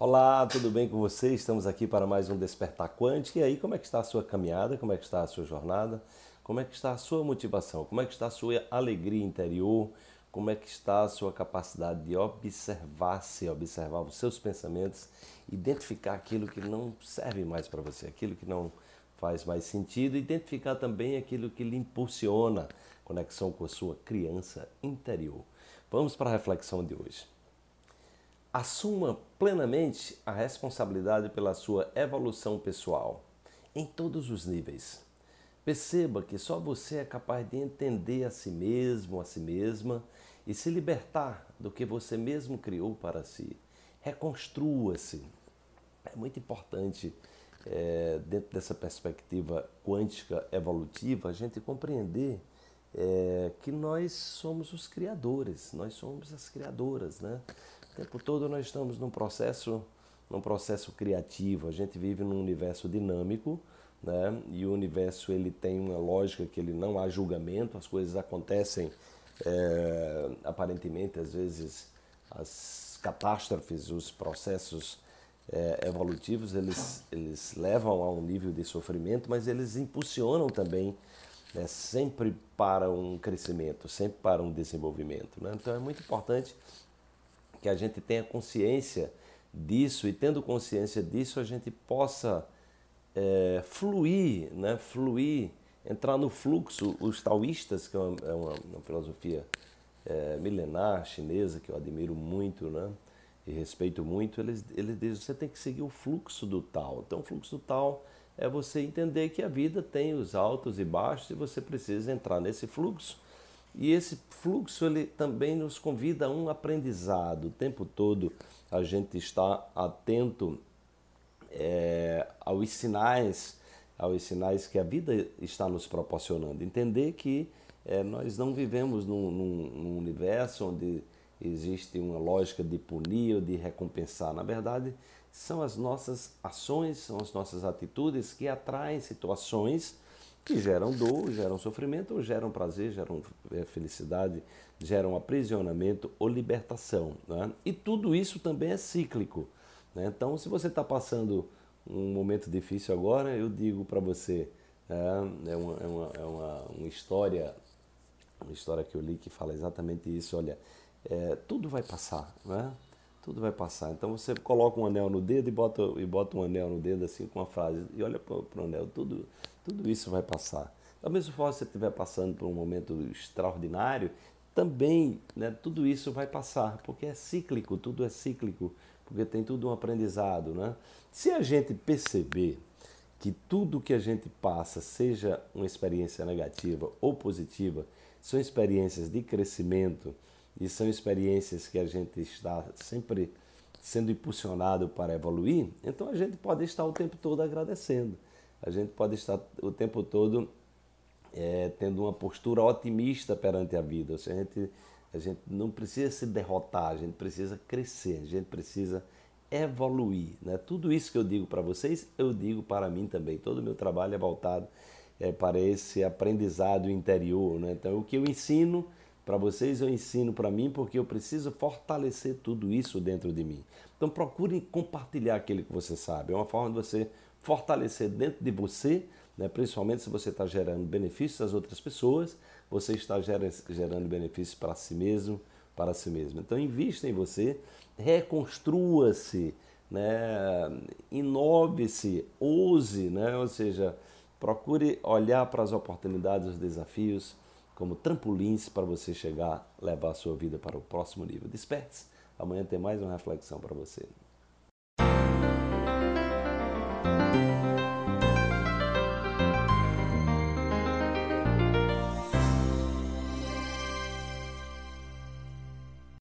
Olá, tudo bem com você? Estamos aqui para mais um Despertar Quântico. E aí, como é que está a sua caminhada? Como é que está a sua jornada? Como é que está a sua motivação? Como é que está a sua alegria interior? Como é que está a sua capacidade de observar-se, observar os seus pensamentos, identificar aquilo que não serve mais para você, aquilo que não faz mais sentido, identificar também aquilo que lhe impulsiona conexão com a sua criança interior. Vamos para a reflexão de hoje. Assuma plenamente a responsabilidade pela sua evolução pessoal, em todos os níveis. Perceba que só você é capaz de entender a si mesmo, a si mesma e se libertar do que você mesmo criou para si. Reconstrua-se. É muito importante, é, dentro dessa perspectiva quântica evolutiva, a gente compreender é, que nós somos os criadores, nós somos as criadoras, né? Tempo todo nós estamos num processo, num processo criativo. A gente vive num universo dinâmico, né? E o universo ele tem uma lógica que ele não há julgamento, as coisas acontecem é, aparentemente às vezes as catástrofes, os processos é, evolutivos eles eles levam a um nível de sofrimento, mas eles impulsionam também né, sempre para um crescimento, sempre para um desenvolvimento. Né? Então é muito importante que a gente tenha consciência disso e tendo consciência disso a gente possa é, fluir, né? fluir, entrar no fluxo. Os taoístas, que é uma, é uma, uma filosofia é, milenar chinesa que eu admiro muito, né? e respeito muito, eles, eles dizem que você tem que seguir o fluxo do tal. Então, o fluxo do tal é você entender que a vida tem os altos e baixos e você precisa entrar nesse fluxo e esse fluxo ele também nos convida a um aprendizado. O tempo todo a gente está atento é, aos sinais, aos sinais que a vida está nos proporcionando. Entender que é, nós não vivemos num, num, num, universo onde existe uma lógica de punir ou de recompensar. Na verdade, são as nossas ações, são as nossas atitudes que atraem situações que geram dor, geram sofrimento, ou geram prazer, geram é, felicidade, geram aprisionamento ou libertação. Né? E tudo isso também é cíclico. Né? Então, se você está passando um momento difícil agora, eu digo para você, é, é, uma, é, uma, é uma, uma, história, uma história que eu li que fala exatamente isso. Olha, é, tudo vai passar, né? Tudo vai passar. Então você coloca um anel no dedo e bota, e bota um anel no dedo assim com uma frase e olha para o anel, tudo, tudo isso vai passar. Da mesma forma que você estiver passando por um momento extraordinário, também né, tudo isso vai passar, porque é cíclico, tudo é cíclico, porque tem tudo um aprendizado. Né? Se a gente perceber que tudo que a gente passa, seja uma experiência negativa ou positiva, são experiências de crescimento e são experiências que a gente está sempre sendo impulsionado para evoluir, então a gente pode estar o tempo todo agradecendo a gente pode estar o tempo todo é, tendo uma postura otimista perante a vida. Ou seja, a gente, a gente não precisa se derrotar, a gente precisa crescer, a gente precisa evoluir. Né? Tudo isso que eu digo para vocês, eu digo para mim também. Todo o meu trabalho é voltado é, para esse aprendizado interior. Né? Então, o que eu ensino para vocês, eu ensino para mim porque eu preciso fortalecer tudo isso dentro de mim. Então, procure compartilhar aquilo que você sabe. É uma forma de você fortalecer dentro de você, né, principalmente se você está gerando benefícios às outras pessoas, você está gerando benefícios para si mesmo, para si mesmo. Então invista em você, reconstrua-se, né, inove-se, ouse, né, ou seja, procure olhar para as oportunidades, os desafios como trampolins para você chegar, levar a sua vida para o próximo nível. Desperte-se. Amanhã tem mais uma reflexão para você.